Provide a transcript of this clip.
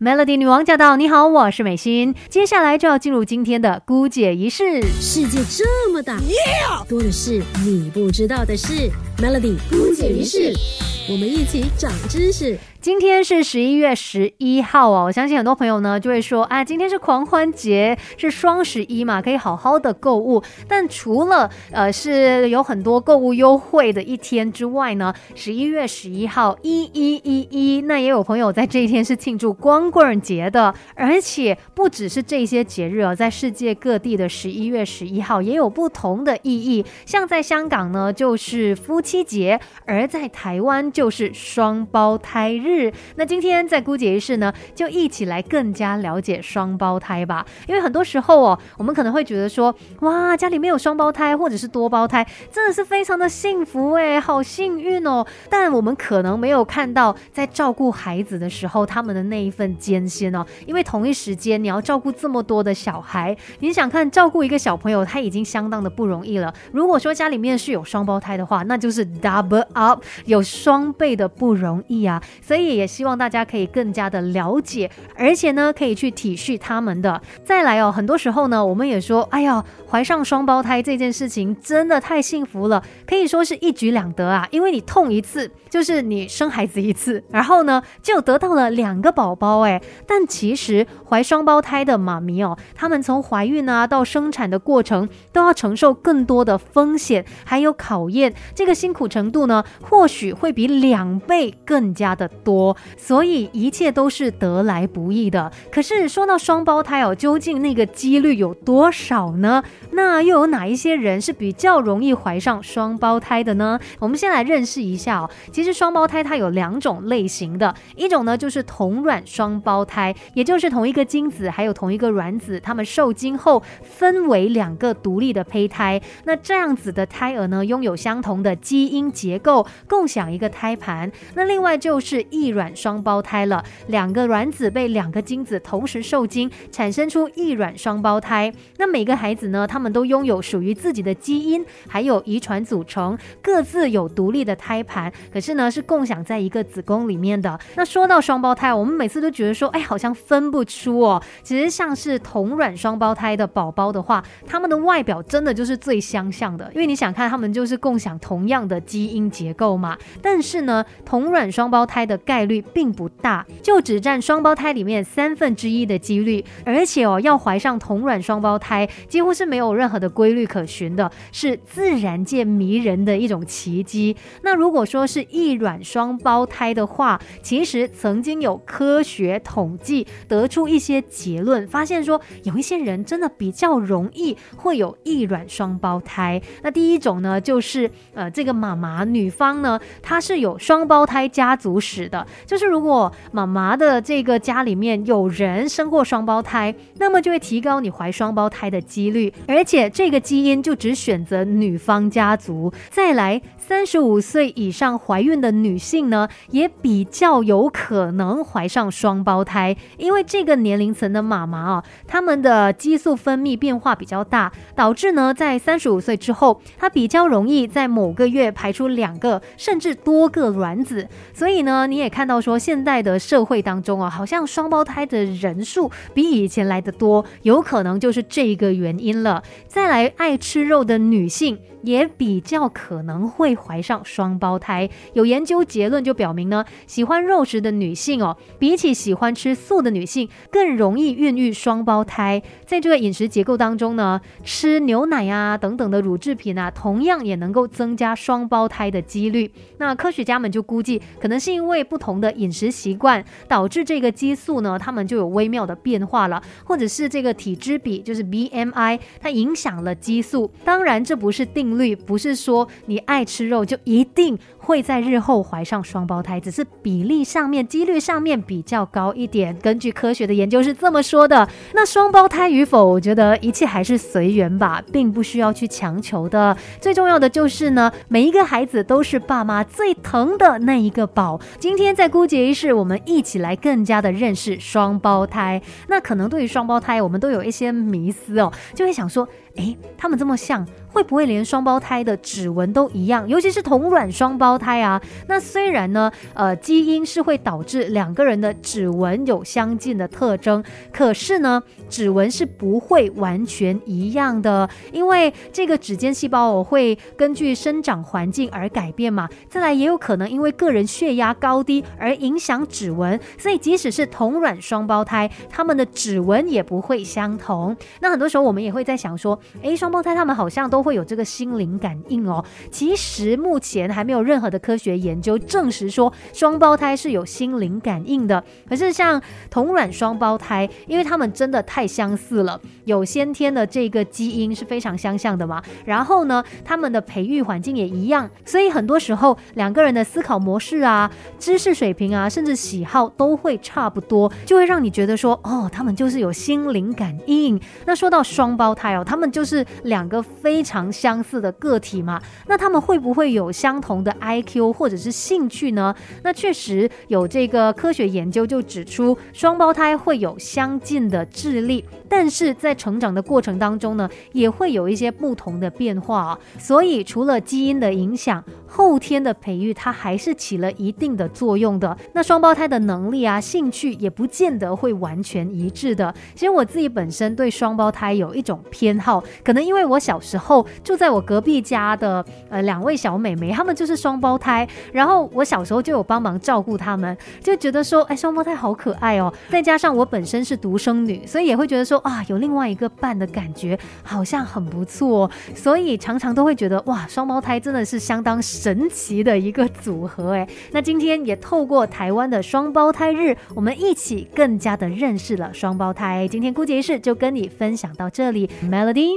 Melody 女王驾到！你好，我是美心。接下来就要进入今天的姑姐仪式。世界这么大，多的是你不知道的事。Melody 姑姐仪式，我们一起长知识。今天是十一月十一号哦，我相信很多朋友呢就会说，啊，今天是狂欢节，是双十一嘛，可以好好的购物。但除了呃是有很多购物优惠的一天之外呢，十一月十一号一一一一，那也有朋友在这一天是庆祝光棍节的，而且不只是这些节日哦，在世界各地的十一月十一号也有不同的意义。像在香港呢，就是夫妻节，而在台湾就是双胞胎日。那今天在姑姐仪式呢，就一起来更加了解双胞胎吧。因为很多时候哦，我们可能会觉得说，哇，家里面有双胞胎或者是多胞胎，真的是非常的幸福哎，好幸运哦。但我们可能没有看到在照顾孩子的时候，他们的那一份艰辛哦。因为同一时间你要照顾这么多的小孩，你想看照顾一个小朋友，他已经相当的不容易了。如果说家里面是有双胞胎的话，那就是 double up，有双 倍的不容易啊。所以。也希望大家可以更加的了解，而且呢，可以去体恤他们的。再来哦，很多时候呢，我们也说，哎呀，怀上双胞胎这件事情真的太幸福了，可以说是一举两得啊。因为你痛一次，就是你生孩子一次，然后呢，就得到了两个宝宝哎。但其实怀双胞胎的妈咪哦，他们从怀孕啊到生产的过程，都要承受更多的风险，还有考验，这个辛苦程度呢，或许会比两倍更加的。多，所以一切都是得来不易的。可是说到双胞胎哦，究竟那个几率有多少呢？那又有哪一些人是比较容易怀上双胞胎的呢？我们先来认识一下哦。其实双胞胎它有两种类型的，一种呢就是同卵双胞胎，也就是同一个精子还有同一个卵子，它们受精后分为两个独立的胚胎。那这样子的胎儿呢，拥有相同的基因结构，共享一个胎胎盘。那另外就是异卵双胞胎了，两个卵子被两个精子同时受精，产生出异卵双胞胎。那每个孩子呢，他们都拥有属于自己的基因，还有遗传组成，各自有独立的胎盘，可是呢是共享在一个子宫里面的。那说到双胞胎，我们每次都觉得说，哎，好像分不出哦。其实像是同卵双胞胎的宝宝的话，他们的外表真的就是最相像的，因为你想看，他们就是共享同样的基因结构嘛。但是呢，同卵双胞胎的概率并不大，就只占双胞胎里面三分之一的几率，而且哦，要怀上同卵双胞胎几乎是没有任何的规律可循的，是自然界迷人的一种奇迹。那如果说是异卵双胞胎的话，其实曾经有科学统计得出一些结论，发现说有一些人真的比较容易会有异卵双胞胎。那第一种呢，就是呃，这个妈妈女方呢，她是有双胞胎家族史的。就是如果妈妈的这个家里面有人生过双胞胎，那么就会提高你怀双胞胎的几率，而且这个基因就只选择女方家族。再来，三十五岁以上怀孕的女性呢，也比较有可能怀上双胞胎，因为这个年龄层的妈妈啊，她们的激素分泌变化比较大，导致呢在三十五岁之后，她比较容易在某个月排出两个甚至多个卵子，所以呢，你也。看到说，现在的社会当中啊，好像双胞胎的人数比以前来的多，有可能就是这个原因了。再来，爱吃肉的女性。也比较可能会怀上双胞胎。有研究结论就表明呢，喜欢肉食的女性哦，比起喜欢吃素的女性，更容易孕育双胞胎。在这个饮食结构当中呢，吃牛奶啊等等的乳制品啊，同样也能够增加双胞胎的几率。那科学学家们就估计，可能是因为不同的饮食习惯，导致这个激素呢，他们就有微妙的变化了，或者是这个体脂比，就是 BMI，它影响了激素。当然，这不是定。律不是说你爱吃肉就一定会在日后怀上双胞胎，只是比例上面、几率上面比较高一点。根据科学的研究是这么说的。那双胞胎与否，我觉得一切还是随缘吧，并不需要去强求的。最重要的就是呢，每一个孩子都是爸妈最疼的那一个宝。今天在姑姐一世，我们一起来更加的认识双胞胎。那可能对于双胞胎，我们都有一些迷思哦，就会想说，诶，他们这么像。会不会连双胞胎的指纹都一样？尤其是同卵双胞胎啊。那虽然呢，呃，基因是会导致两个人的指纹有相近的特征，可是呢，指纹是不会完全一样的，因为这个指尖细胞哦会根据生长环境而改变嘛。再来也有可能因为个人血压高低而影响指纹，所以即使是同卵双胞胎，他们的指纹也不会相同。那很多时候我们也会在想说，诶，双胞胎他们好像都会有这个心灵感应哦。其实目前还没有任何的科学研究证实说双胞胎是有心灵感应的。可是像同卵双胞胎，因为他们真的太相似了，有先天的这个基因是非常相像的嘛。然后呢，他们的培育环境也一样，所以很多时候两个人的思考模式啊、知识水平啊，甚至喜好都会差不多，就会让你觉得说，哦，他们就是有心灵感应。那说到双胞胎哦，他们就是两个非常相似的个体嘛。那他们会不会有相同的 IQ 或者是兴趣呢？那确实有这个科学研究就指出，双胞胎会有相近的智力，但是在成长的过程当中呢，也会有一些不同的变化啊。所以除了基因的影响，后天的培育它还是起了一定的作用的。那双胞胎的能力啊、兴趣也不见得会完全一致的。其实我自己本身对双胞胎有一种偏好，可能因为我小时候住在我隔壁家的呃两位小妹妹，她们就是双胞胎，然后我小时候就有帮忙照顾她们，就觉得说，哎，双胞胎好可爱哦。再加上我本身是独生女，所以也会觉得说，啊，有另外一个伴的感觉好像很不错，所以常常都会觉得，哇，双胞胎真的是相当神奇的一个组合哎。那今天也透过台湾的双胞胎日，我们一起更加的认识了双胞胎。今天姑姐一事就跟你分享到这里，Melody。